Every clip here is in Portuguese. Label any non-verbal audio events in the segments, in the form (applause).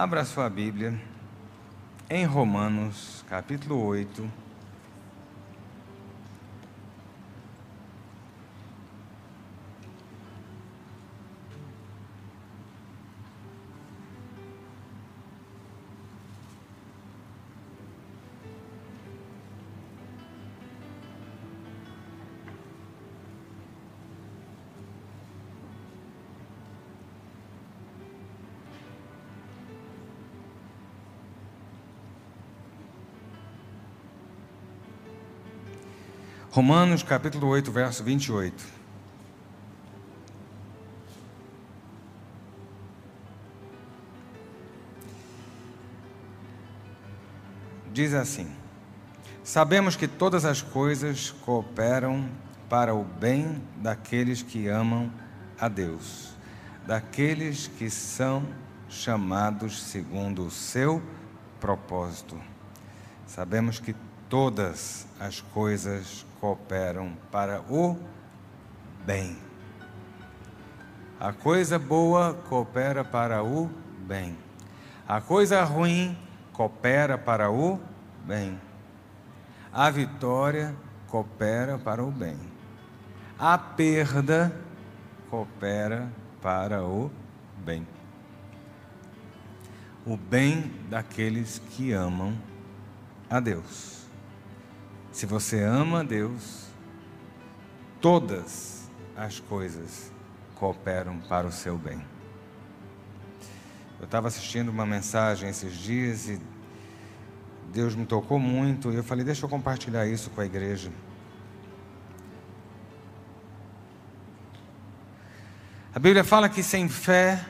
Abra sua Bíblia em Romanos, capítulo 8. Romanos capítulo 8, verso 28. Diz assim: Sabemos que todas as coisas cooperam para o bem daqueles que amam a Deus, daqueles que são chamados segundo o seu propósito. Sabemos que todas as coisas cooperam para o bem. A coisa boa coopera para o bem. A coisa ruim coopera para o bem. A vitória coopera para o bem. A perda coopera para o bem. O bem daqueles que amam a Deus. Se você ama Deus, todas as coisas cooperam para o seu bem. Eu estava assistindo uma mensagem esses dias e Deus me tocou muito e eu falei: deixa eu compartilhar isso com a igreja. A Bíblia fala que sem fé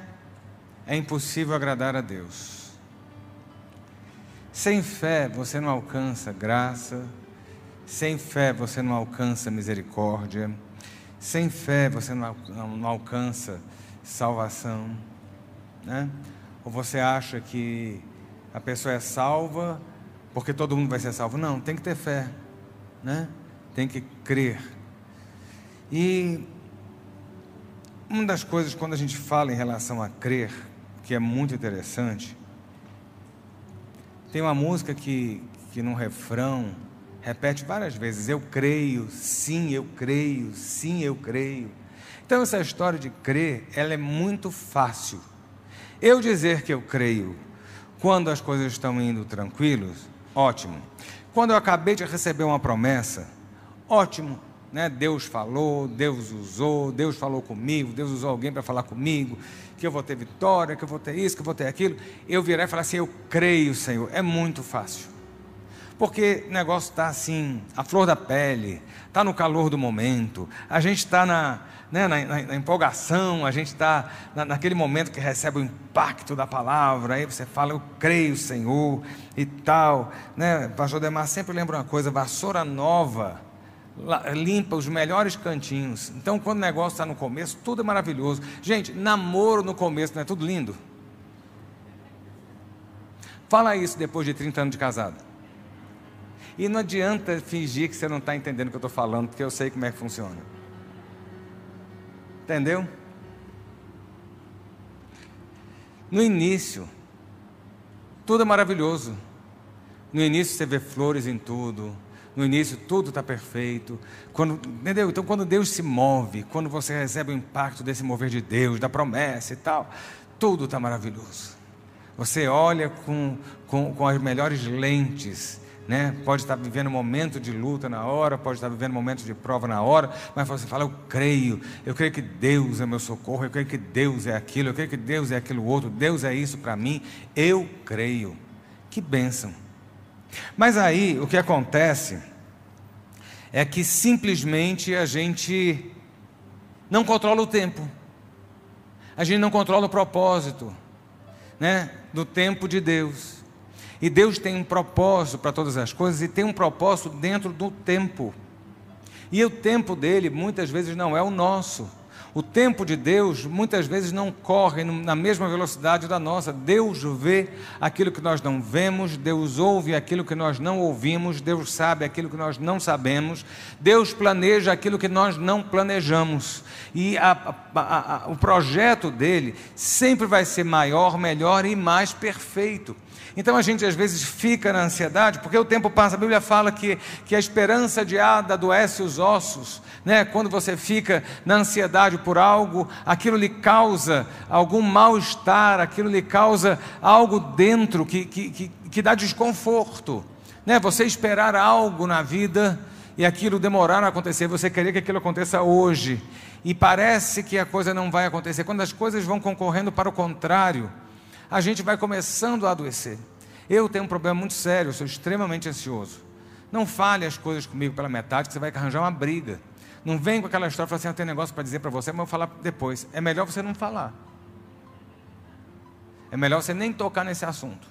é impossível agradar a Deus. Sem fé você não alcança graça, sem fé você não alcança misericórdia. Sem fé você não, alcança salvação. Né? Ou você acha que a pessoa é salva porque todo mundo vai ser salvo? Não, tem que ter fé. Né? Tem que crer. E uma das coisas, quando a gente fala em relação a crer, que é muito interessante, tem uma música que, que no refrão repete várias vezes: Eu creio, sim, eu creio, sim, eu creio. Então, essa história de crer, ela é muito fácil. Eu dizer que eu creio quando as coisas estão indo tranquilos, ótimo. Quando eu acabei de receber uma promessa, ótimo. Né? Deus falou, Deus usou, Deus falou comigo, Deus usou alguém para falar comigo, que eu vou ter vitória, que eu vou ter isso, que eu vou ter aquilo. Eu virar e falar assim: Eu creio, Senhor. É muito fácil. Porque o negócio está assim, a flor da pele, está no calor do momento, a gente está na, né, na, na, na, empolgação, a gente está na, naquele momento que recebe o impacto da palavra, aí você fala, eu creio, Senhor, e tal. Né? Pastor Demar sempre lembra uma coisa: vassoura nova limpa os melhores cantinhos. Então, quando o negócio está no começo, tudo é maravilhoso. Gente, namoro no começo não é tudo lindo? Fala isso depois de 30 anos de casado. E não adianta fingir que você não está entendendo o que eu estou falando, porque eu sei como é que funciona. Entendeu? No início, tudo é maravilhoso. No início você vê flores em tudo. No início tudo está perfeito. Quando, entendeu? Então quando Deus se move, quando você recebe o impacto desse mover de Deus, da promessa e tal, tudo está maravilhoso. Você olha com, com, com as melhores lentes né? Pode estar vivendo um momento de luta na hora, pode estar vivendo um momento de prova na hora, mas você fala: Eu creio, eu creio que Deus é meu socorro, eu creio que Deus é aquilo, eu creio que Deus é aquilo outro, Deus é isso para mim, eu creio. Que bênção. Mas aí o que acontece é que simplesmente a gente não controla o tempo, a gente não controla o propósito né, do tempo de Deus. E Deus tem um propósito para todas as coisas e tem um propósito dentro do tempo. E o tempo dele muitas vezes não é o nosso. O tempo de Deus muitas vezes não corre na mesma velocidade da nossa. Deus vê aquilo que nós não vemos, Deus ouve aquilo que nós não ouvimos, Deus sabe aquilo que nós não sabemos, Deus planeja aquilo que nós não planejamos. E a, a, a, o projeto dele sempre vai ser maior, melhor e mais perfeito. Então a gente às vezes fica na ansiedade, porque o tempo passa, a Bíblia fala que, que a esperança de Ada adoece os ossos, né? quando você fica na ansiedade por algo, aquilo lhe causa algum mal-estar, aquilo lhe causa algo dentro que, que, que, que dá desconforto. Né? Você esperar algo na vida e aquilo demorar a acontecer, você queria que aquilo aconteça hoje, e parece que a coisa não vai acontecer. Quando as coisas vão concorrendo para o contrário, a gente vai começando a adoecer. Eu tenho um problema muito sério, eu sou extremamente ansioso. Não fale as coisas comigo pela metade, que você vai arranjar uma briga. Não vem com aquela história fala assim: eu tenho um negócio para dizer para você, mas eu vou falar depois. É melhor você não falar. É melhor você nem tocar nesse assunto.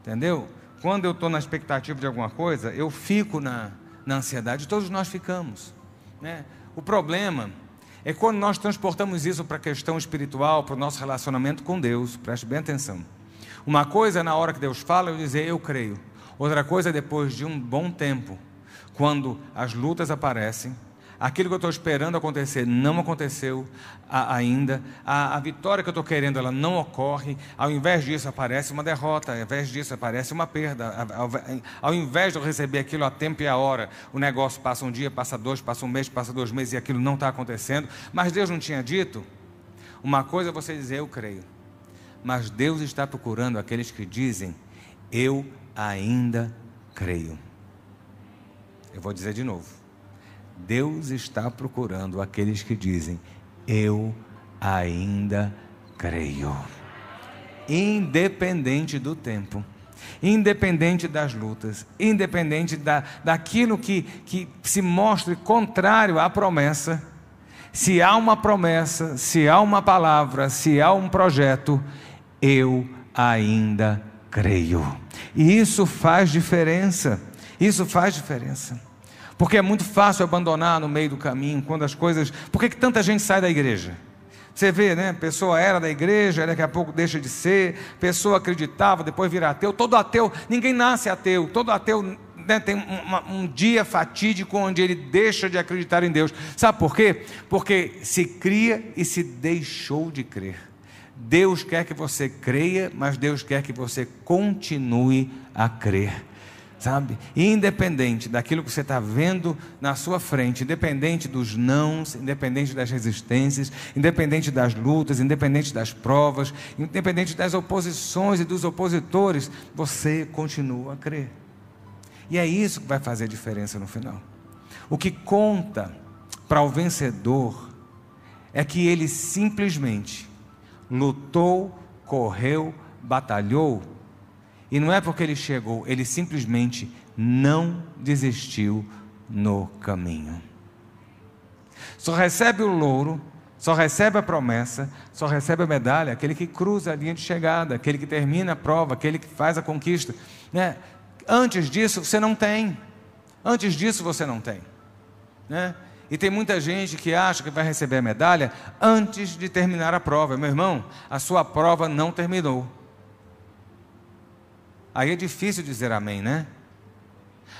Entendeu? Quando eu estou na expectativa de alguma coisa, eu fico na, na ansiedade, todos nós ficamos. Né? O problema é quando nós transportamos isso para a questão espiritual, para o nosso relacionamento com Deus, preste bem atenção. Uma coisa é na hora que Deus fala eu dizer eu creio, outra coisa é depois de um bom tempo, quando as lutas aparecem, aquilo que eu estou esperando acontecer não aconteceu ainda, a, a vitória que eu estou querendo ela não ocorre, ao invés disso aparece uma derrota, ao invés disso aparece uma perda, ao, ao invés de eu receber aquilo a tempo e a hora, o negócio passa um dia, passa dois, passa um mês, passa dois meses e aquilo não está acontecendo, mas Deus não tinha dito? Uma coisa é você dizer eu creio, mas Deus está procurando aqueles que dizem eu ainda creio. Eu vou dizer de novo. Deus está procurando aqueles que dizem: Eu ainda creio. Independente do tempo, independente das lutas, independente da, daquilo que, que se mostre contrário à promessa, se há uma promessa, se há uma palavra, se há um projeto, eu ainda creio. E isso faz diferença. Isso faz diferença. Porque é muito fácil abandonar no meio do caminho, quando as coisas. Por que, que tanta gente sai da igreja? Você vê, né? Pessoa era da igreja, daqui a pouco deixa de ser, pessoa acreditava, depois vira ateu. Todo ateu, ninguém nasce ateu, todo ateu né, tem um, um dia fatídico onde ele deixa de acreditar em Deus. Sabe por quê? Porque se cria e se deixou de crer. Deus quer que você creia, mas Deus quer que você continue a crer sabe? Independente daquilo que você está vendo na sua frente, independente dos nãos, independente das resistências, independente das lutas, independente das provas, independente das oposições e dos opositores, você continua a crer. E é isso que vai fazer a diferença no final. O que conta para o vencedor é que ele simplesmente lutou, correu, batalhou e não é porque ele chegou, ele simplesmente não desistiu no caminho. Só recebe o louro, só recebe a promessa, só recebe a medalha aquele que cruza a linha de chegada, aquele que termina a prova, aquele que faz a conquista. Né? Antes disso, você não tem. Antes disso, você não tem. Né? E tem muita gente que acha que vai receber a medalha antes de terminar a prova. Meu irmão, a sua prova não terminou. Aí é difícil dizer amém, né?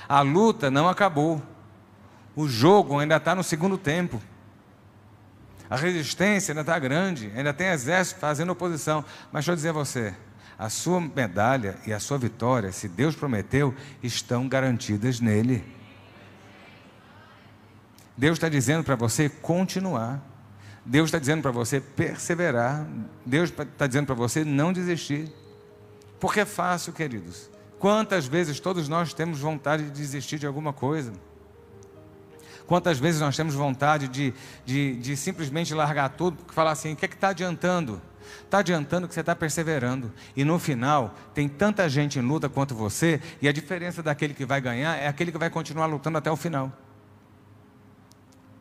A luta não acabou. O jogo ainda está no segundo tempo. A resistência ainda está grande, ainda tem exército fazendo oposição. Mas deixa eu dizer a você: a sua medalha e a sua vitória, se Deus prometeu, estão garantidas nele. Deus está dizendo para você continuar. Deus está dizendo para você perseverar. Deus está dizendo para você não desistir. Porque é fácil, queridos. Quantas vezes todos nós temos vontade de desistir de alguma coisa? Quantas vezes nós temos vontade de, de, de simplesmente largar tudo, porque falar assim: o que é que está adiantando? Está adiantando que você está perseverando. E no final, tem tanta gente em luta quanto você, e a diferença daquele que vai ganhar é aquele que vai continuar lutando até o final.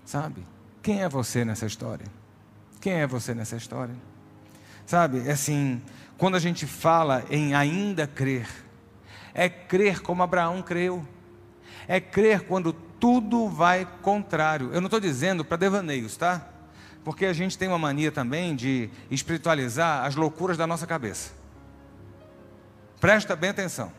Sabe? Quem é você nessa história? Quem é você nessa história? Sabe? É assim, quando a gente fala em ainda crer, é crer como Abraão creu, é crer quando tudo vai contrário. Eu não estou dizendo para devaneios, tá? Porque a gente tem uma mania também de espiritualizar as loucuras da nossa cabeça. Presta bem atenção.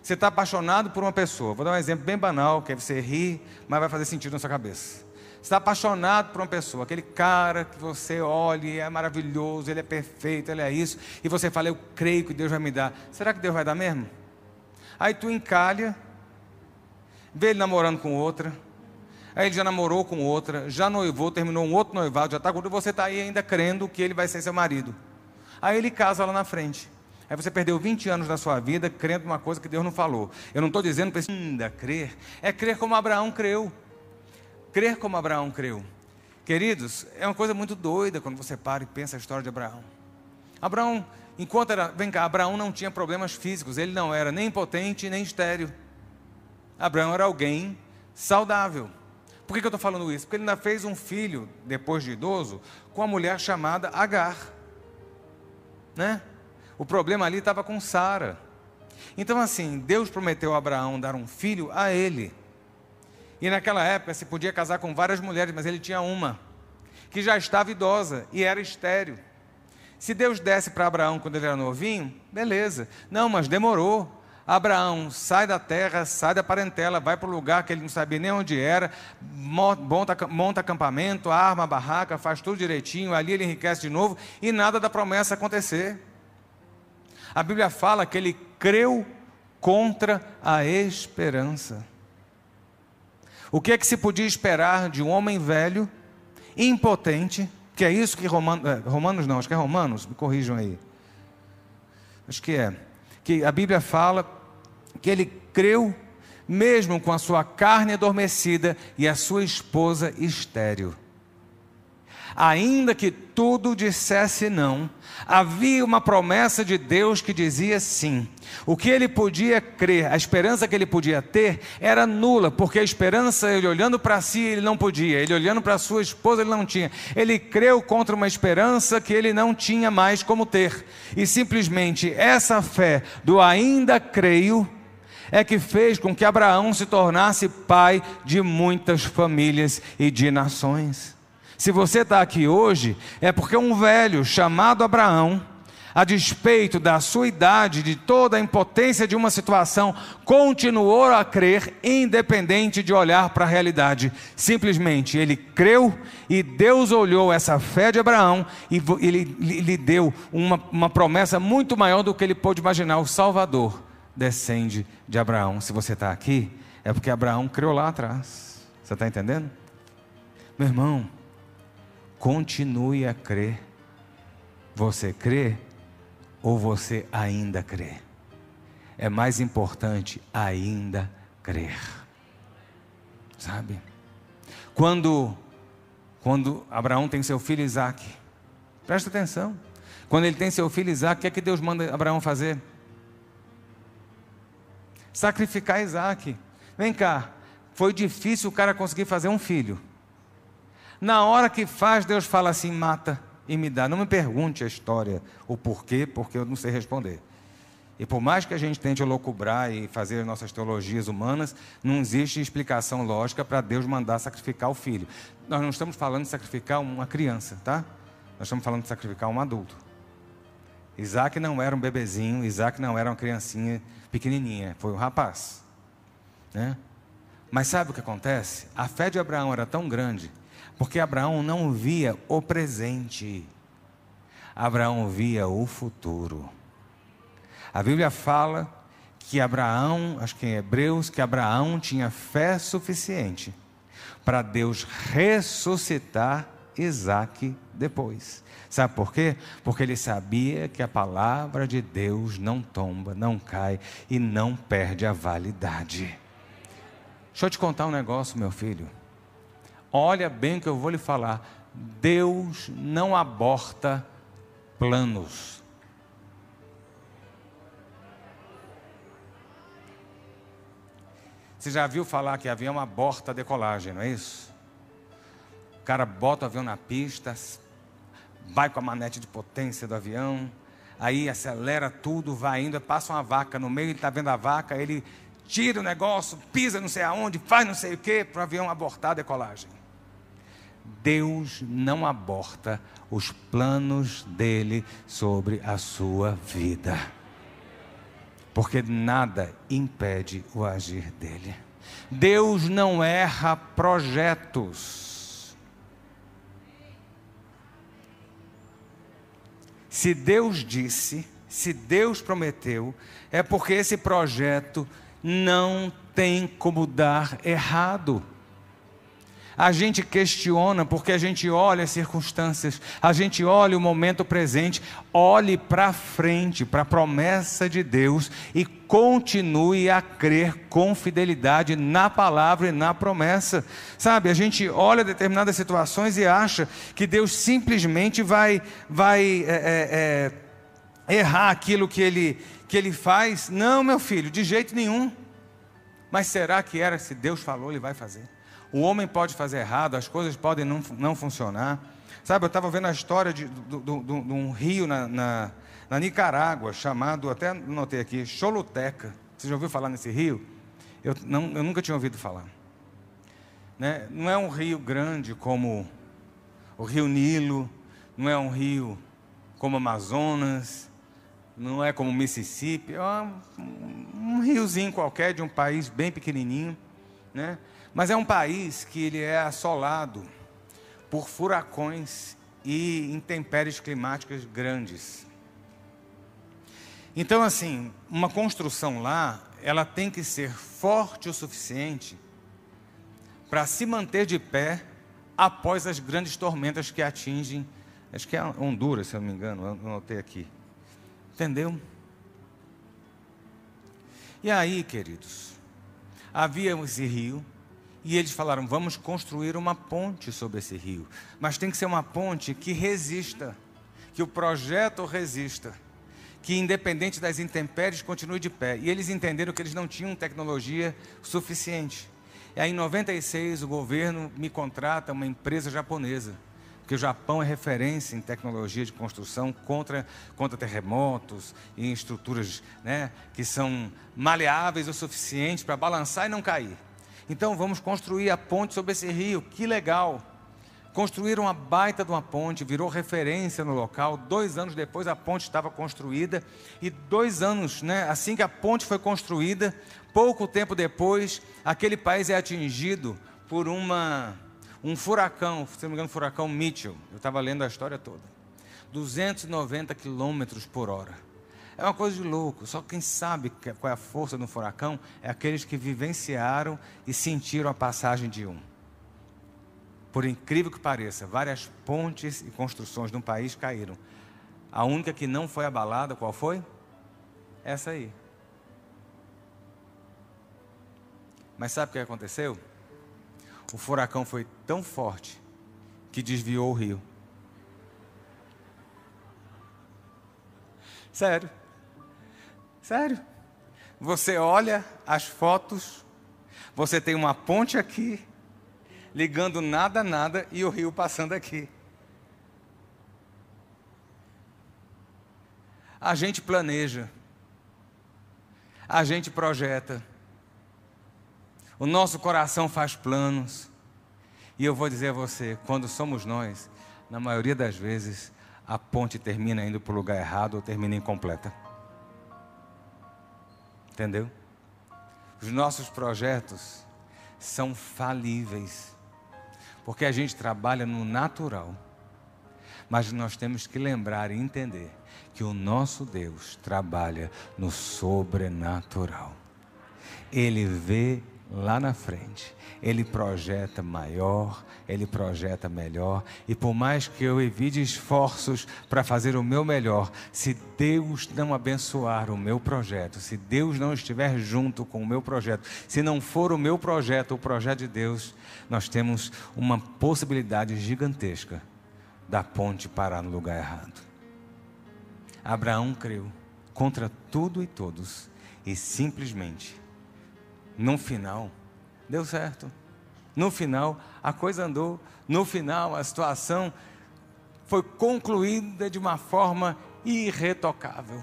Você está apaixonado por uma pessoa. Vou dar um exemplo bem banal, que você ri, mas vai fazer sentido na sua cabeça. Está apaixonado por uma pessoa, aquele cara que você olha e é maravilhoso, ele é perfeito, ele é isso, e você fala, eu creio que Deus vai me dar. Será que Deus vai dar mesmo? Aí tu encalha, vê ele namorando com outra, aí ele já namorou com outra, já noivou, terminou um outro noivado, já está com você está aí ainda crendo que ele vai ser seu marido. Aí ele casa lá na frente. Aí você perdeu 20 anos da sua vida crendo uma coisa que Deus não falou. Eu não estou dizendo para ainda crer, é crer como Abraão creu crer como Abraão creu. Queridos, é uma coisa muito doida quando você para e pensa a história de Abraão. Abraão, enquanto era, vem cá, Abraão não tinha problemas físicos, ele não era nem impotente nem estéreo. Abraão era alguém saudável. Por que, que eu estou falando isso? Porque ele ainda fez um filho, depois de idoso, com uma mulher chamada Agar. Né? O problema ali estava com Sara. Então, assim, Deus prometeu a Abraão dar um filho a ele. E naquela época se podia casar com várias mulheres, mas ele tinha uma, que já estava idosa e era estéreo. Se Deus desse para Abraão quando ele era novinho, beleza. Não, mas demorou. Abraão sai da terra, sai da parentela, vai para o lugar que ele não sabia nem onde era, monta, monta acampamento, arma barraca, faz tudo direitinho, ali ele enriquece de novo e nada da promessa acontecer. A Bíblia fala que ele creu contra a esperança. O que é que se podia esperar de um homem velho, impotente, que é isso que Romanos, é, Romanos não, acho que é Romanos, me corrijam aí. Acho que é. Que a Bíblia fala que ele creu mesmo com a sua carne adormecida e a sua esposa estéril. Ainda que tudo dissesse não, havia uma promessa de Deus que dizia sim. O que ele podia crer, a esperança que ele podia ter era nula, porque a esperança, ele olhando para si, ele não podia, ele olhando para sua esposa, ele não tinha. Ele creu contra uma esperança que ele não tinha mais como ter. E simplesmente essa fé do ainda creio é que fez com que Abraão se tornasse pai de muitas famílias e de nações. Se você está aqui hoje, é porque um velho chamado Abraão, a despeito da sua idade, de toda a impotência de uma situação, continuou a crer, independente de olhar para a realidade. Simplesmente ele creu e Deus olhou essa fé de Abraão e ele lhe deu uma, uma promessa muito maior do que ele pôde imaginar: o Salvador descende de Abraão. Se você está aqui, é porque Abraão creu lá atrás. Você está entendendo? Meu irmão, continue a crer. Você crê ou você ainda crê? É mais importante ainda crer. Sabe? Quando quando Abraão tem seu filho Isaac, presta atenção. Quando ele tem seu filho Isaac, o que é que Deus manda Abraão fazer? Sacrificar Isaac. Vem cá, foi difícil o cara conseguir fazer um filho. Na hora que faz, Deus fala assim: mata e me dá. Não me pergunte a história, o porquê, porque eu não sei responder. E por mais que a gente tente locubrar e fazer as nossas teologias humanas, não existe explicação lógica para Deus mandar sacrificar o filho. Nós não estamos falando de sacrificar uma criança, tá? Nós estamos falando de sacrificar um adulto. Isaac não era um bebezinho, Isaac não era uma criancinha pequenininha, foi um rapaz. Né? Mas sabe o que acontece? A fé de Abraão era tão grande porque Abraão não via o presente, Abraão via o futuro. A Bíblia fala que Abraão, acho que em Hebreus, que Abraão tinha fé suficiente para Deus ressuscitar Isaac depois. Sabe por quê? Porque ele sabia que a palavra de Deus não tomba, não cai e não perde a validade. Deixa eu te contar um negócio, meu filho. Olha bem o que eu vou lhe falar. Deus não aborta planos. Você já viu falar que avião aborta a decolagem, não é isso? O cara bota o avião na pista, vai com a manete de potência do avião, aí acelera tudo, vai indo, passa uma vaca no meio, ele está vendo a vaca, ele tira o negócio, pisa não sei aonde, faz não sei o que, para o avião abortar a decolagem. Deus não aborta os planos dele sobre a sua vida. Porque nada impede o agir dele. Deus não erra projetos. Se Deus disse, se Deus prometeu, é porque esse projeto não tem como dar errado. A gente questiona porque a gente olha as circunstâncias, a gente olha o momento presente, olhe para frente, para a promessa de Deus e continue a crer com fidelidade na palavra e na promessa. Sabe, a gente olha determinadas situações e acha que Deus simplesmente vai, vai é, é, é, errar aquilo que ele, que ele faz. Não, meu filho, de jeito nenhum. Mas será que era se Deus falou, ele vai fazer? O homem pode fazer errado, as coisas podem não, não funcionar. Sabe, eu estava vendo a história de, de, um rio na, na, na, Nicarágua, chamado, até notei aqui, Choluteca. Você já ouviu falar nesse rio? Eu, não, eu nunca tinha ouvido falar. Né? Não é um rio grande como o rio Nilo, não é um rio como Amazonas, não é como Mississippi, é um, um riozinho qualquer de um país bem pequenininho, né? Mas é um país que ele é assolado por furacões e intempéries climáticas grandes. Então, assim, uma construção lá, ela tem que ser forte o suficiente para se manter de pé após as grandes tormentas que atingem, acho que é Honduras, se eu não me engano, eu notei aqui. Entendeu? E aí, queridos, havia esse rio, e eles falaram: vamos construir uma ponte sobre esse rio. Mas tem que ser uma ponte que resista, que o projeto resista, que independente das intempéries continue de pé. E eles entenderam que eles não tinham tecnologia suficiente. E aí, em 96, o governo me contrata uma empresa japonesa porque o Japão é referência em tecnologia de construção contra, contra terremotos e em estruturas né, que são maleáveis o suficiente para balançar e não cair. Então vamos construir a ponte sobre esse rio, que legal. Construíram uma baita de uma ponte, virou referência no local. Dois anos depois a ponte estava construída. E dois anos, né, assim que a ponte foi construída, pouco tempo depois, aquele país é atingido por uma, um furacão, se não me engano, furacão Mitchell. Eu estava lendo a história toda. 290 quilômetros por hora. É uma coisa de louco. Só quem sabe qual é a força do furacão é aqueles que vivenciaram e sentiram a passagem de um. Por incrível que pareça, várias pontes e construções um país caíram. A única que não foi abalada, qual foi? Essa aí. Mas sabe o que aconteceu? O furacão foi tão forte que desviou o rio. Sério. Sério. Você olha as fotos, você tem uma ponte aqui, ligando nada a nada e o rio passando aqui. A gente planeja, a gente projeta, o nosso coração faz planos, e eu vou dizer a você: quando somos nós, na maioria das vezes, a ponte termina indo para o lugar errado ou termina incompleta. Entendeu? Os nossos projetos são falíveis, porque a gente trabalha no natural. Mas nós temos que lembrar e entender que o nosso Deus trabalha no sobrenatural. Ele vê lá na frente. Ele projeta maior, ele projeta melhor, e por mais que eu evite esforços para fazer o meu melhor, se Deus não abençoar o meu projeto, se Deus não estiver junto com o meu projeto, se não for o meu projeto, o projeto de Deus, nós temos uma possibilidade gigantesca da ponte parar no lugar errado. Abraão creu contra tudo e todos e simplesmente no final, deu certo. No final, a coisa andou. No final, a situação foi concluída de uma forma irretocável.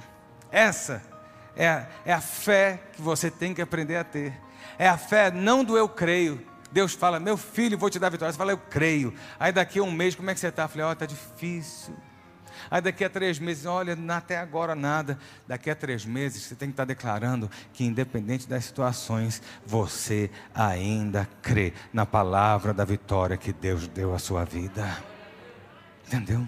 Essa é a, é a fé que você tem que aprender a ter. É a fé não do eu creio, Deus fala, meu filho, vou te dar vitória. Você fala, eu creio. Aí daqui a um mês, como é que você está? Eu falei, ó, oh, está difícil. Aí daqui a três meses, olha, até agora nada. Daqui a três meses, você tem que estar declarando que, independente das situações, você ainda crê na palavra da vitória que Deus deu à sua vida. Entendeu?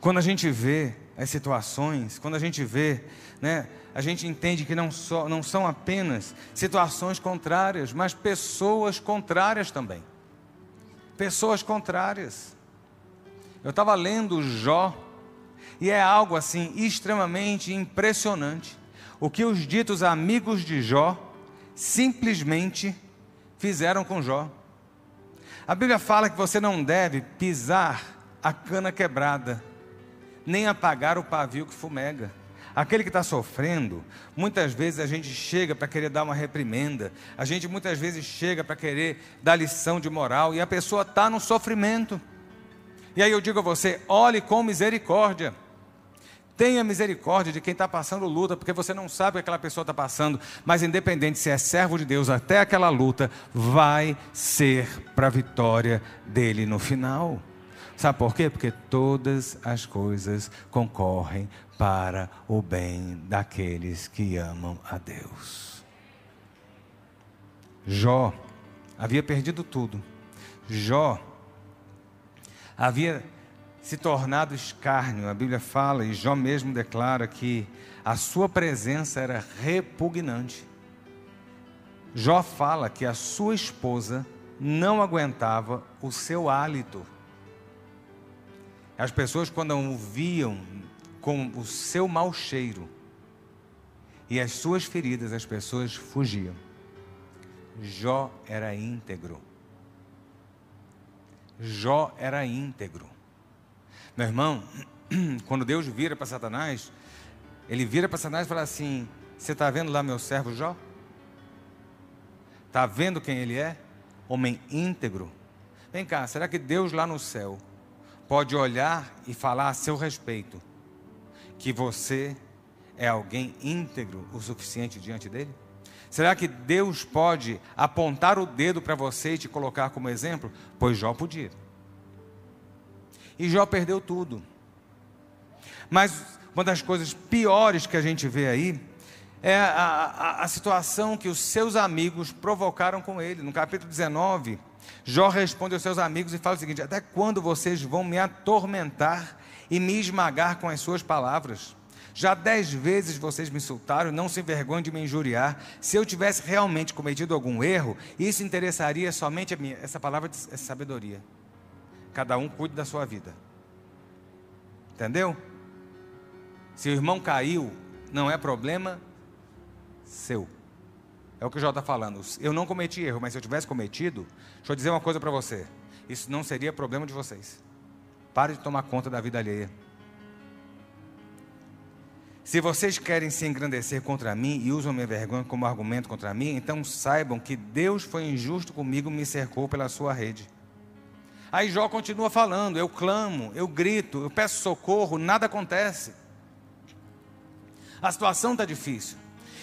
Quando a gente vê as situações, quando a gente vê, né, a gente entende que não, só, não são apenas situações contrárias, mas pessoas contrárias também. Pessoas contrárias. Eu estava lendo Jó, e é algo assim extremamente impressionante. O que os ditos amigos de Jó simplesmente fizeram com Jó. A Bíblia fala que você não deve pisar a cana quebrada, nem apagar o pavio que fumega. Aquele que está sofrendo, muitas vezes a gente chega para querer dar uma reprimenda, a gente muitas vezes chega para querer dar lição de moral, e a pessoa está no sofrimento. E aí eu digo a você: olhe com misericórdia. Tenha misericórdia de quem está passando luta, porque você não sabe o que aquela pessoa está passando, mas independente se é servo de Deus, até aquela luta vai ser para a vitória dele no final. Sabe por quê? Porque todas as coisas concorrem para o bem daqueles que amam a Deus. Jó havia perdido tudo. Jó havia se tornado escárnio. A Bíblia fala, e Jó mesmo declara que a sua presença era repugnante. Jó fala que a sua esposa não aguentava o seu hálito. As pessoas, quando o viam com o seu mau cheiro e as suas feridas, as pessoas fugiam. Jó era íntegro. Jó era íntegro. Meu irmão, (clears throat) quando Deus vira para Satanás, ele vira para Satanás e fala assim: Você está vendo lá meu servo Jó? Está vendo quem ele é? Homem íntegro. Vem cá, será que Deus lá no céu pode olhar e falar a seu respeito que você é alguém íntegro o suficiente diante dele? Será que Deus pode apontar o dedo para você e te colocar como exemplo? Pois Jó podia. E Jó perdeu tudo. Mas uma das coisas piores que a gente vê aí é a, a, a situação que os seus amigos provocaram com ele. No capítulo 19, Jó responde aos seus amigos e fala o seguinte: Até quando vocês vão me atormentar e me esmagar com as suas palavras? Já dez vezes vocês me insultaram, não se envergonhem de me injuriar. Se eu tivesse realmente cometido algum erro, isso interessaria somente a mim. Essa palavra é sabedoria. Cada um cuide da sua vida. Entendeu? Se o irmão caiu, não é problema seu. É o que o Jó está falando. Eu não cometi erro, mas se eu tivesse cometido, deixa eu dizer uma coisa para você. Isso não seria problema de vocês. Pare de tomar conta da vida alheia. Se vocês querem se engrandecer contra mim e usam minha vergonha como argumento contra mim, então saibam que Deus foi injusto comigo e me cercou pela sua rede. Aí Jó continua falando: eu clamo, eu grito, eu peço socorro, nada acontece. A situação está difícil.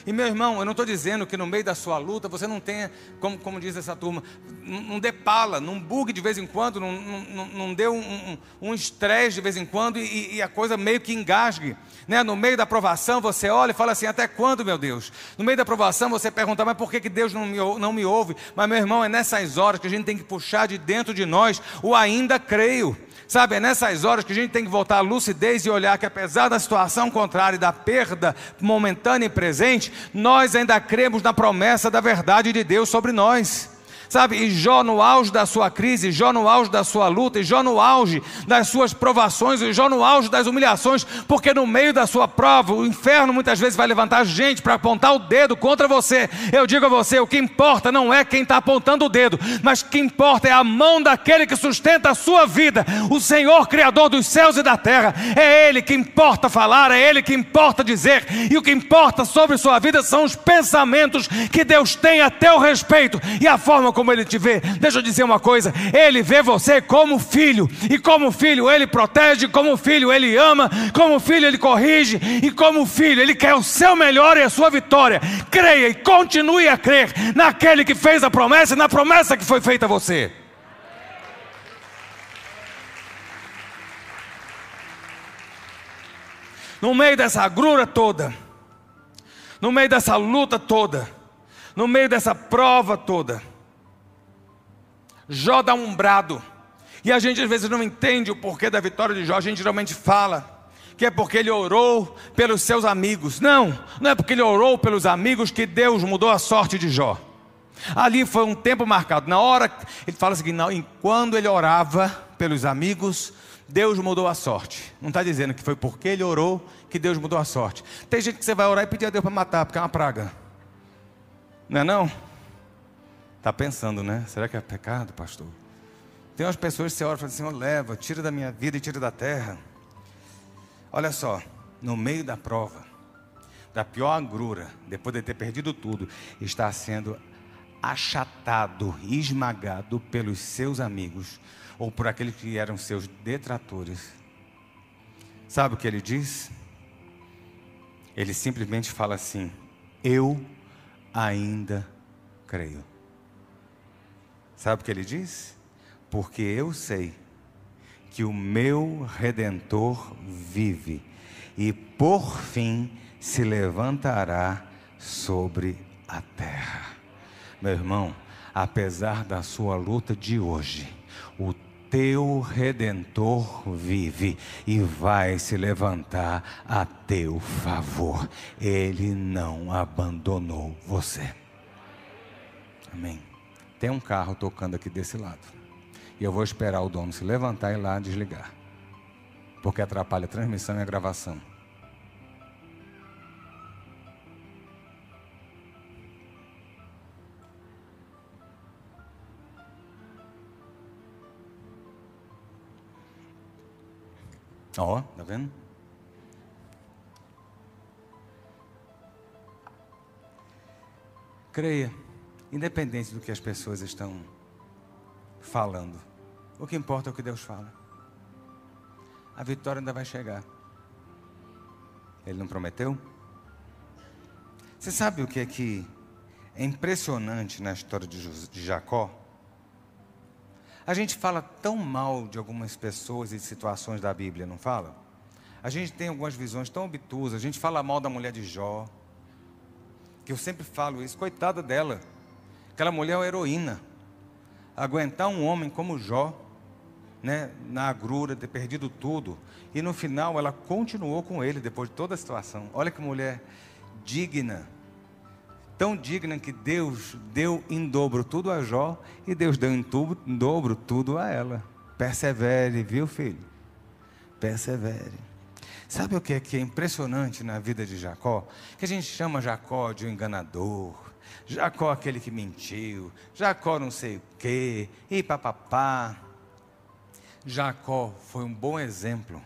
E meu irmão, eu não estou dizendo que no meio da sua luta você não tenha, como, como diz essa turma, não, dê pala, não bugue de vez em quando, não, não, não dê um estresse um, um de vez em quando e, e, a coisa meio que engasgue. Né? No meio da provação você olha e fala assim: até quando, meu Deus? No meio da provação você pergunta: mas por que, que Deus não me, não me ouve? Mas meu irmão, é nessas horas que a gente tem que puxar de dentro de nós o ainda creio. Sabe, é nessas horas que a gente tem que voltar à lucidez e olhar que apesar da situação contrária e da perda momentânea e presente, nós ainda cremos na promessa da verdade de Deus sobre nós. Sabe, e Jó no auge da sua crise, Jó no auge da sua luta, e Jó no auge das suas provações, e Jó no auge das humilhações, porque no meio da sua prova, o inferno muitas vezes vai levantar gente para apontar o dedo contra você. Eu digo a você: o que importa não é quem está apontando o dedo, mas o que importa é a mão daquele que sustenta a sua vida, o Senhor Criador dos céus e da terra. É Ele que importa falar, é Ele que importa dizer, e o que importa sobre sua vida são os pensamentos que Deus tem a teu respeito e a forma como como ele te vê. Deixa eu dizer uma coisa: ele vê você como filho, e como filho ele protege, como filho ele ama, como filho ele corrige, e como filho ele quer o seu melhor e a sua vitória. Creia e continue a crer naquele que fez a promessa e na promessa que foi feita a você. No meio dessa agrura toda, no meio dessa luta toda, no meio dessa prova toda, Jó dá um brado. E a gente às vezes não entende o porquê da vitória de Jó. A gente geralmente fala que é porque ele orou pelos seus amigos. Não, não é porque ele orou pelos amigos que Deus mudou a sorte de Jó. Ali foi um tempo marcado. Na hora, ele fala assim: não, enquanto ele orava pelos amigos, Deus mudou a sorte. Não está dizendo que foi porque ele orou que Deus mudou a sorte. Tem gente que você vai orar e pedir a Deus para matar, porque é uma praga. Não é não? Está pensando, né? Será que é pecado, pastor? Tem umas pessoas que você ora e fala assim, leva, tira da minha vida e tira da terra. Olha só, no meio da prova, da pior agrura, depois de ter perdido tudo, está sendo achatado, esmagado pelos seus amigos ou por aqueles que eram seus detratores. Sabe o que ele diz? Ele simplesmente fala assim: Eu ainda creio. Sabe o que ele diz? Porque eu sei que o meu redentor vive e por fim se levantará sobre a terra. Meu irmão, apesar da sua luta de hoje, o teu redentor vive e vai se levantar a teu favor. Ele não abandonou você. Amém. Tem um carro tocando aqui desse lado. E eu vou esperar o dono se levantar e ir lá desligar. Porque atrapalha a transmissão e a gravação. Ó, oh, tá vendo? Creia, independente do que as pessoas estão falando, o que importa é o que Deus fala. A vitória ainda vai chegar. Ele não prometeu? Você sabe o que é que é impressionante na história de Jacó? A gente fala tão mal de algumas pessoas e situações da Bíblia, não fala? A gente tem algumas visões tão obtusas. A gente fala mal da mulher de Jó. Que eu sempre falo isso, coitada dela. Aquela mulher é uma heroína. Aguentar um homem como Jó, né, na agrura, ter perdido tudo. E no final ela continuou com ele depois de toda a situação. Olha que mulher digna tão digna que Deus deu em dobro tudo a Jó e Deus deu em, tubo, em dobro tudo a ela. Persevere, viu, filho? Persevere. Sabe o que é, que é impressionante na vida de Jacó? Que a gente chama Jacó de um enganador, Jacó aquele que mentiu, Jacó não sei o quê, e papapá. Jacó foi um bom exemplo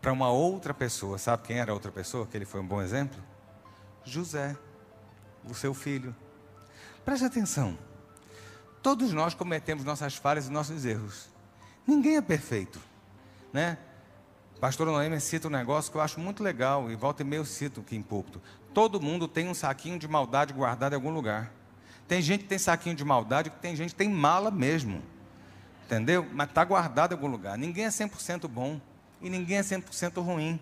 para uma outra pessoa. Sabe quem era a outra pessoa que ele foi um bom exemplo? José o seu filho. Preste atenção. Todos nós cometemos nossas falhas e nossos erros. Ninguém é perfeito, né? Pastor Noemi cita um negócio que eu acho muito legal e volta e meio cito aqui em púlpito. Todo mundo tem um saquinho de maldade guardado em algum lugar. Tem gente que tem saquinho de maldade, tem gente que tem mala mesmo. Entendeu? Mas está guardado em algum lugar. Ninguém é 100% bom e ninguém é 100% ruim,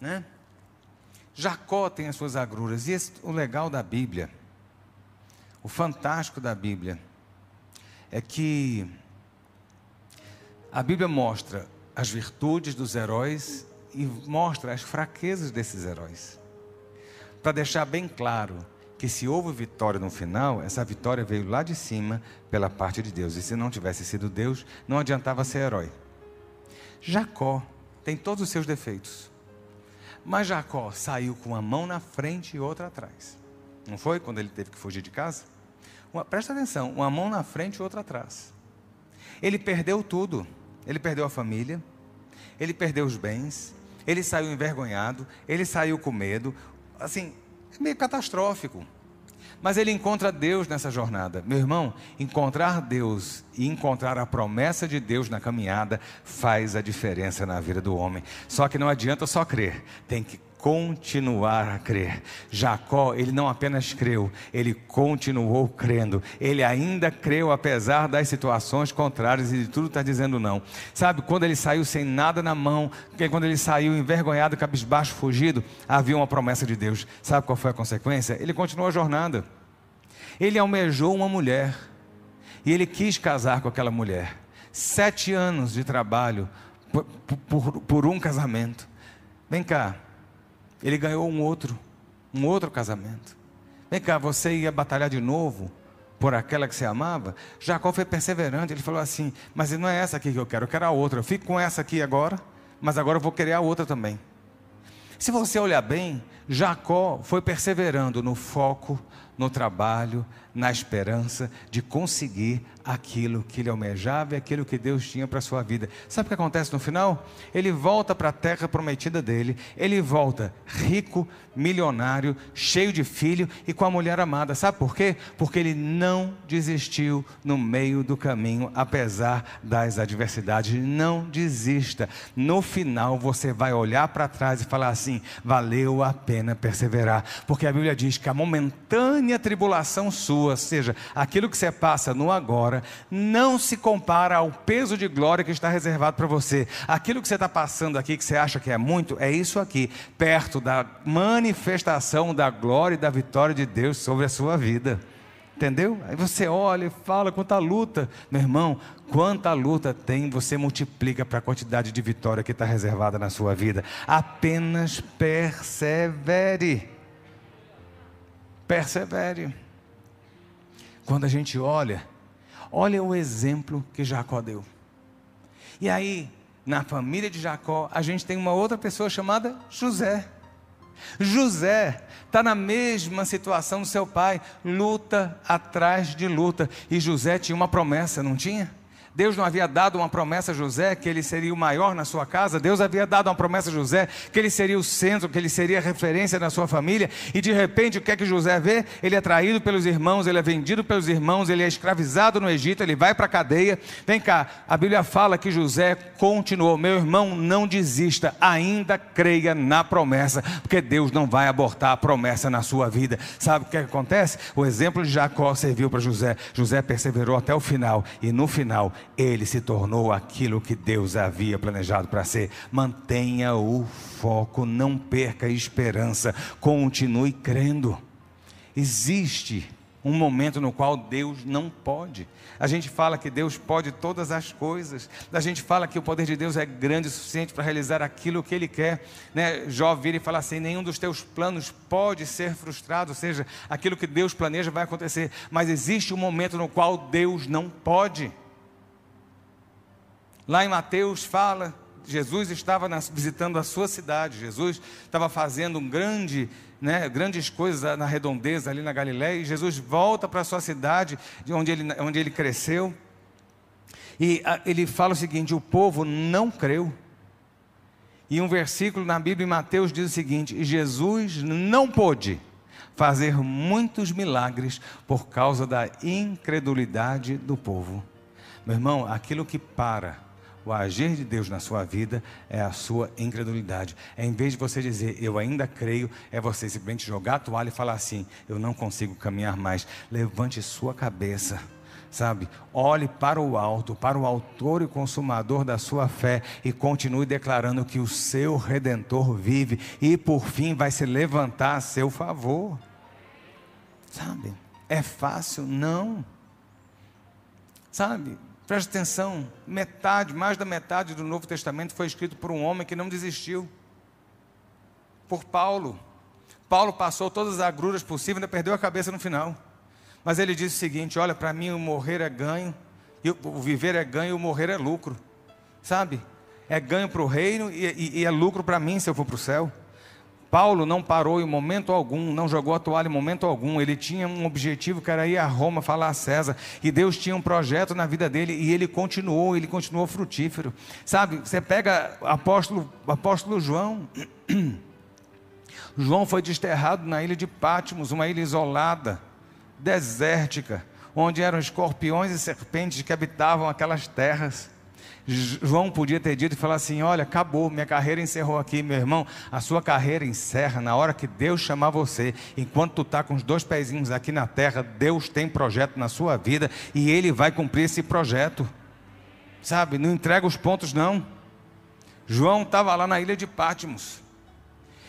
né? Jacó tem as suas agruras. E esse, o legal da Bíblia, o fantástico da Bíblia, é que a Bíblia mostra as virtudes dos heróis e mostra as fraquezas desses heróis. Para deixar bem claro que se houve vitória no final, essa vitória veio lá de cima pela parte de Deus. E se não tivesse sido Deus, não adiantava ser herói. Jacó tem todos os seus defeitos. Mas Jacó saiu com uma mão na frente e outra atrás. Não foi quando ele teve que fugir de casa? Uma, presta atenção, uma mão na frente e outra atrás. Ele perdeu tudo. Ele perdeu a família, ele perdeu os bens, ele saiu envergonhado, ele saiu com medo. Assim, é meio catastrófico. Mas ele encontra Deus nessa jornada. Meu irmão, encontrar Deus e encontrar a promessa de Deus na caminhada faz a diferença na vida do homem. Só que não adianta só crer, tem que continuar a crer. Jacó, ele não apenas creu, ele continuou crendo. Ele ainda creu apesar das situações contrárias e de tudo está dizendo não. Sabe, quando ele saiu sem nada na mão, quando ele saiu envergonhado, cabisbaixo, fugido, havia uma promessa de Deus. Sabe qual foi a consequência? Ele continuou a jornada. Ele almejou uma mulher e ele quis casar com aquela mulher. Sete anos de trabalho por, por, por um casamento. Vem cá, ele ganhou um outro, um outro casamento. Vem cá, você ia batalhar de novo por aquela que você amava? Jacó foi perseverante, ele falou assim: Mas não é essa aqui que eu quero, eu quero a outra. Eu fico com essa aqui agora, mas agora eu vou querer a outra também. Se você olhar bem, Jacó foi perseverando no foco, no trabalho, na esperança de conseguir aquilo que ele almejava e aquilo que Deus tinha para a sua vida. Sabe o que acontece no final? Ele volta para a terra prometida dele, ele volta rico, milionário, cheio de filho e com a mulher amada. Sabe por quê? Porque ele não desistiu no meio do caminho, apesar das adversidades. Não desista. No final você vai olhar para trás e falar assim: valeu a pena perseverar, porque a Bíblia diz que a momentânea tribulação sua, ou seja, aquilo que você passa no agora, não se compara ao peso de glória que está reservado para você. Aquilo que você está passando aqui, que você acha que é muito, é isso aqui, perto da manifestação da glória e da vitória de Deus sobre a sua vida. Entendeu? Aí você olha e fala quanta luta, meu irmão, quanta luta tem, você multiplica para a quantidade de vitória que está reservada na sua vida. Apenas persevere. Persevere. Quando a gente olha Olha o exemplo que Jacó deu. E aí, na família de Jacó, a gente tem uma outra pessoa chamada José. José está na mesma situação do seu pai, luta atrás de luta. E José tinha uma promessa, não tinha? Deus não havia dado uma promessa a José que ele seria o maior na sua casa. Deus havia dado uma promessa a José que ele seria o centro, que ele seria a referência na sua família. E de repente, o que é que José vê? Ele é traído pelos irmãos, ele é vendido pelos irmãos, ele é escravizado no Egito, ele vai para a cadeia. Vem cá, a Bíblia fala que José continuou. Meu irmão, não desista, ainda creia na promessa, porque Deus não vai abortar a promessa na sua vida. Sabe o que, é que acontece? O exemplo de Jacó serviu para José. José perseverou até o final, e no final ele se tornou aquilo que Deus havia planejado para ser. Mantenha o foco, não perca a esperança, continue crendo. Existe um momento no qual Deus não pode. A gente fala que Deus pode todas as coisas. A gente fala que o poder de Deus é grande o suficiente para realizar aquilo que Ele quer. Né? Jó vira e fala assim: nenhum dos teus planos pode ser frustrado. Ou seja, aquilo que Deus planeja vai acontecer. Mas existe um momento no qual Deus não pode. Lá em Mateus fala, Jesus estava visitando a sua cidade, Jesus estava fazendo um grande, né, grandes coisas na redondeza ali na Galiléia, e Jesus volta para a sua cidade, de onde ele, onde ele cresceu, e a, ele fala o seguinte: o povo não creu. E um versículo na Bíblia em Mateus diz o seguinte: Jesus não pôde fazer muitos milagres por causa da incredulidade do povo. Meu irmão, aquilo que para o agir de Deus na sua vida é a sua incredulidade. É em vez de você dizer, eu ainda creio, é você simplesmente jogar a toalha e falar assim: eu não consigo caminhar mais. Levante sua cabeça sabe? Olhe para o alto, para o autor e consumador da sua fé e continue declarando que o seu redentor vive e por fim vai se levantar a seu favor. Sabe? É fácil? Não. Sabe? Preste atenção, metade, mais da metade do Novo Testamento foi escrito por um homem que não desistiu. Por Paulo. Paulo passou todas as agruras possíveis, ainda perdeu a cabeça no final. Mas ele disse o seguinte: olha, para mim o morrer é ganho, o viver é ganho e o morrer é lucro. Sabe? É ganho para o reino e, e, e é lucro para mim se eu for para o céu. Paulo não parou em momento algum, não jogou a toalha em momento algum. Ele tinha um objetivo que era ir a Roma falar a César. E Deus tinha um projeto na vida dele e ele continuou, ele continuou frutífero. Sabe, você pega apóstolo, apóstolo João. (clears throat) João foi desterrado na ilha de Pátimos, uma ilha isolada. desértica, onde eram escorpiões e serpentes que habitavam aquelas terras. João podia ter dito e falar assim: Olha, acabou, minha carreira encerrou aqui, meu irmão. A sua carreira encerra na hora que Deus chamar você. Enquanto tu está com os dois pezinhos aqui na terra, Deus tem projeto na sua vida e Ele vai cumprir esse projeto. Sabe, não entrega os pontos, não. João estava lá na ilha de Pátimos.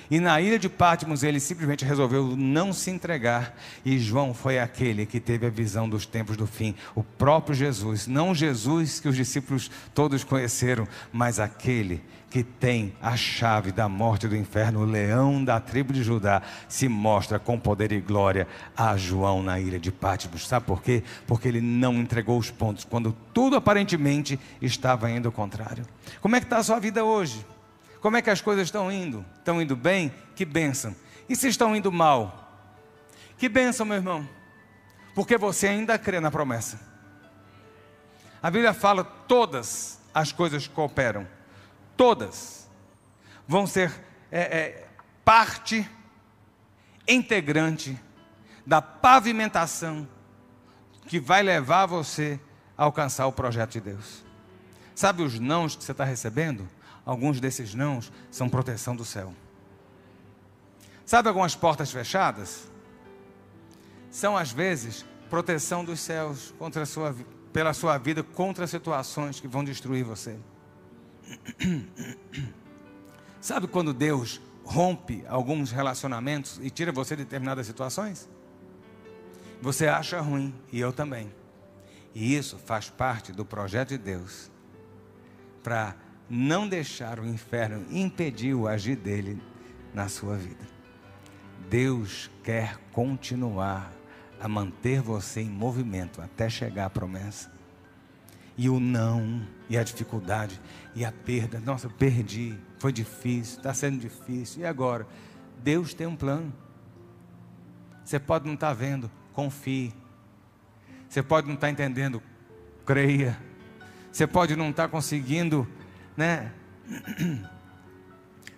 E na ilha de Patmos ele simplesmente resolveu não se entregar. E João foi aquele que teve a visão dos tempos do fim. O próprio Jesus, não Jesus que os discípulos todos conheceram, mas aquele que tem a chave da morte do inferno, o leão da tribo de Judá, se mostra com poder e glória a João na ilha de Patmos. Sabe por quê? Porque ele não entregou os pontos quando tudo aparentemente estava indo ao contrário. Como é que está a sua vida hoje? Como é que as coisas estão indo? Estão indo bem? Que bênção. E se estão indo mal? Que bênção, meu irmão. Porque você ainda crê na promessa. A Bíblia fala: todas as coisas cooperam. Todas vão ser é, é, parte integrante da pavimentação que vai levar você a alcançar o projeto de Deus. Sabe os nãos que você está recebendo? Alguns desses nãos são proteção do céu. Sabe algumas portas fechadas? São às vezes proteção dos céus contra a sua, pela sua vida contra situações que vão destruir você. (clears throat) Sabe quando Deus rompe alguns relacionamentos e tira você de determinadas situações? Você acha ruim e eu também. E isso faz parte do projeto de Deus para não deixar o inferno impedir o agir dele na sua vida. Deus quer continuar a manter você em movimento até chegar à promessa. E o não, e a dificuldade, e a perda. Nossa, eu perdi, foi difícil, está sendo difícil. E agora? Deus tem um plano. Você pode não estar tá vendo, confie. Você pode não estar tá entendendo, creia. Você pode não estar tá conseguindo né, (clears throat)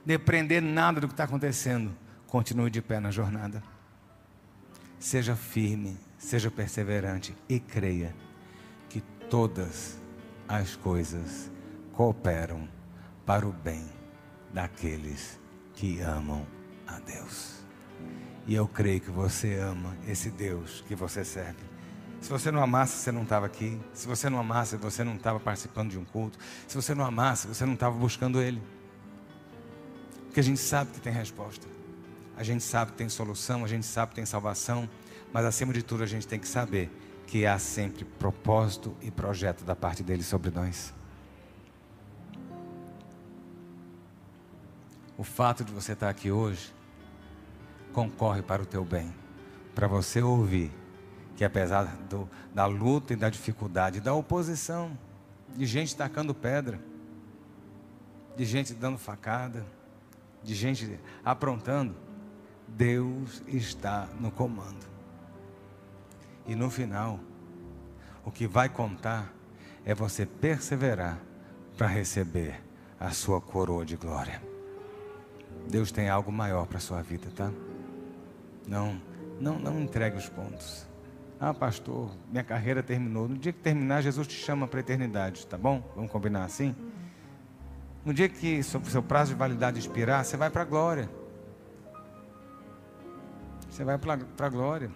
depreender nada do que está acontecendo, continue de pé na jornada. Seja firme, seja perseverante e creia que todas as coisas cooperam para o bem daqueles que amam a Deus. E eu creio que você ama esse Deus que você serve. Se você não amasse, você não estava aqui. Se você não amasse, você não estava participando de um culto. Se você não amasse, você não estava buscando Ele. Porque a gente sabe que tem resposta. A gente sabe que tem solução, a gente sabe que tem salvação. Mas acima de tudo, a gente tem que saber que há sempre propósito e projeto da parte dele sobre nós. O fato de você estar aqui hoje concorre para o teu bem, para você ouvir que apesar do, da luta e da dificuldade, da oposição, de gente tacando pedra, de gente dando facada, de gente aprontando, Deus está no comando. E no final, o que vai contar é você perseverar para receber a sua coroa de glória. Deus tem algo maior para a sua vida, tá? Não, não, não entregue os pontos. Ah, pastor, minha carreira terminou. No dia que terminar, Jesus te chama para a eternidade, tá bom? Vamos combinar assim? No dia que seu prazo de validade expirar, você vai para a glória. Você vai para a glória.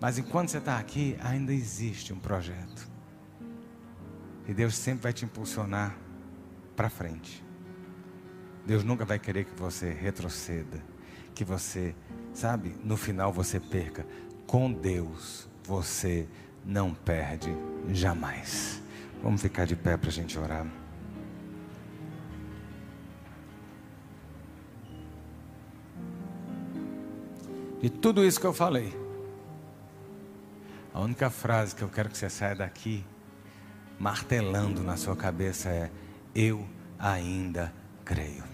Mas enquanto você está aqui, ainda existe um projeto. E Deus sempre vai te impulsionar para frente. Deus nunca vai querer que você retroceda, que você sabe, no final você perca. Com Deus você não perde jamais. Vamos ficar de pé para a gente orar. De tudo isso que eu falei, a única frase que eu quero que você saia daqui martelando na sua cabeça é: Eu ainda creio.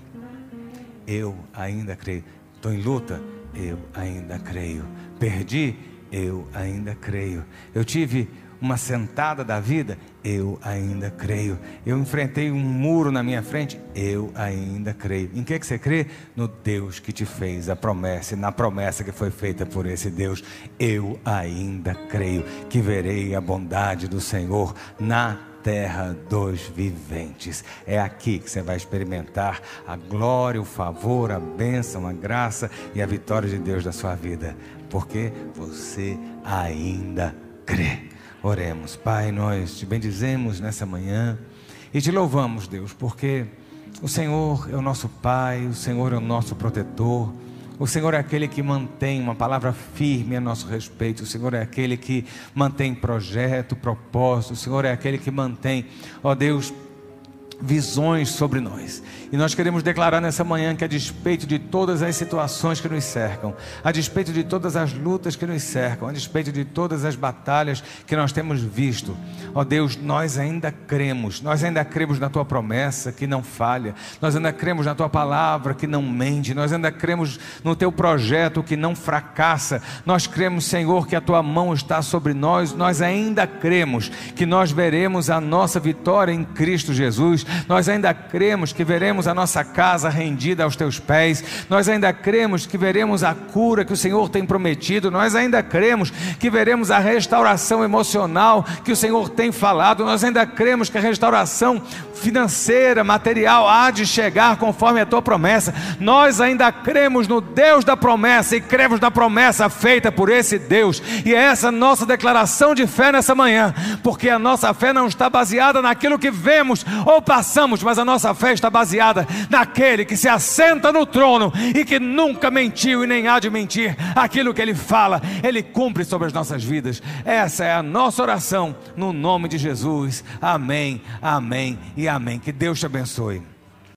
Eu ainda creio. Estou em luta? Eu ainda creio. Perdi, eu ainda creio. Eu tive uma sentada da vida, eu ainda creio. Eu enfrentei um muro na minha frente, eu ainda creio. Em que, que você crê? No Deus que te fez a promessa, e na promessa que foi feita por esse Deus, eu ainda creio que verei a bondade do Senhor na terra dos viventes. É aqui que você vai experimentar a glória, o favor, a bênção, a graça e a vitória de Deus da sua vida, porque você ainda crê. Oremos, Pai, nós te bendizemos nessa manhã e te louvamos, Deus, porque o Senhor é o nosso Pai, o Senhor é o nosso protetor. O Senhor é aquele que mantém uma palavra firme a nosso respeito. O Senhor é aquele que mantém projeto, propósito. O Senhor é aquele que mantém, ó Deus, visões sobre nós. E nós queremos declarar nessa manhã que, a despeito de todas as situações que nos cercam, a despeito de todas as lutas que nos cercam, a despeito de todas as batalhas que nós temos visto, ó Deus, nós ainda cremos, nós ainda cremos na tua promessa que não falha, nós ainda cremos na tua palavra que não mente, nós ainda cremos no teu projeto que não fracassa, nós cremos, Senhor, que a tua mão está sobre nós, nós ainda cremos que nós veremos a nossa vitória em Cristo Jesus nós ainda cremos que veremos a nossa casa rendida aos teus pés, nós ainda cremos que veremos a cura que o Senhor tem prometido, nós ainda cremos que veremos a restauração emocional que o Senhor tem falado, nós ainda cremos que a restauração financeira, material há de chegar conforme a tua promessa. Nós ainda cremos no Deus da promessa e cremos na promessa feita por esse Deus. E é essa nossa declaração de fé nessa manhã, porque a nossa fé não está baseada naquilo que vemos ou passamos, mas a nossa fé está baseada naquele que se assenta no trono e que nunca mentiu e nem há de mentir. Aquilo que ele fala, ele cumpre sobre as nossas vidas. Essa é a nossa oração no nome de Jesus. Amém. Amém. E amém. Que Deus te abençoe.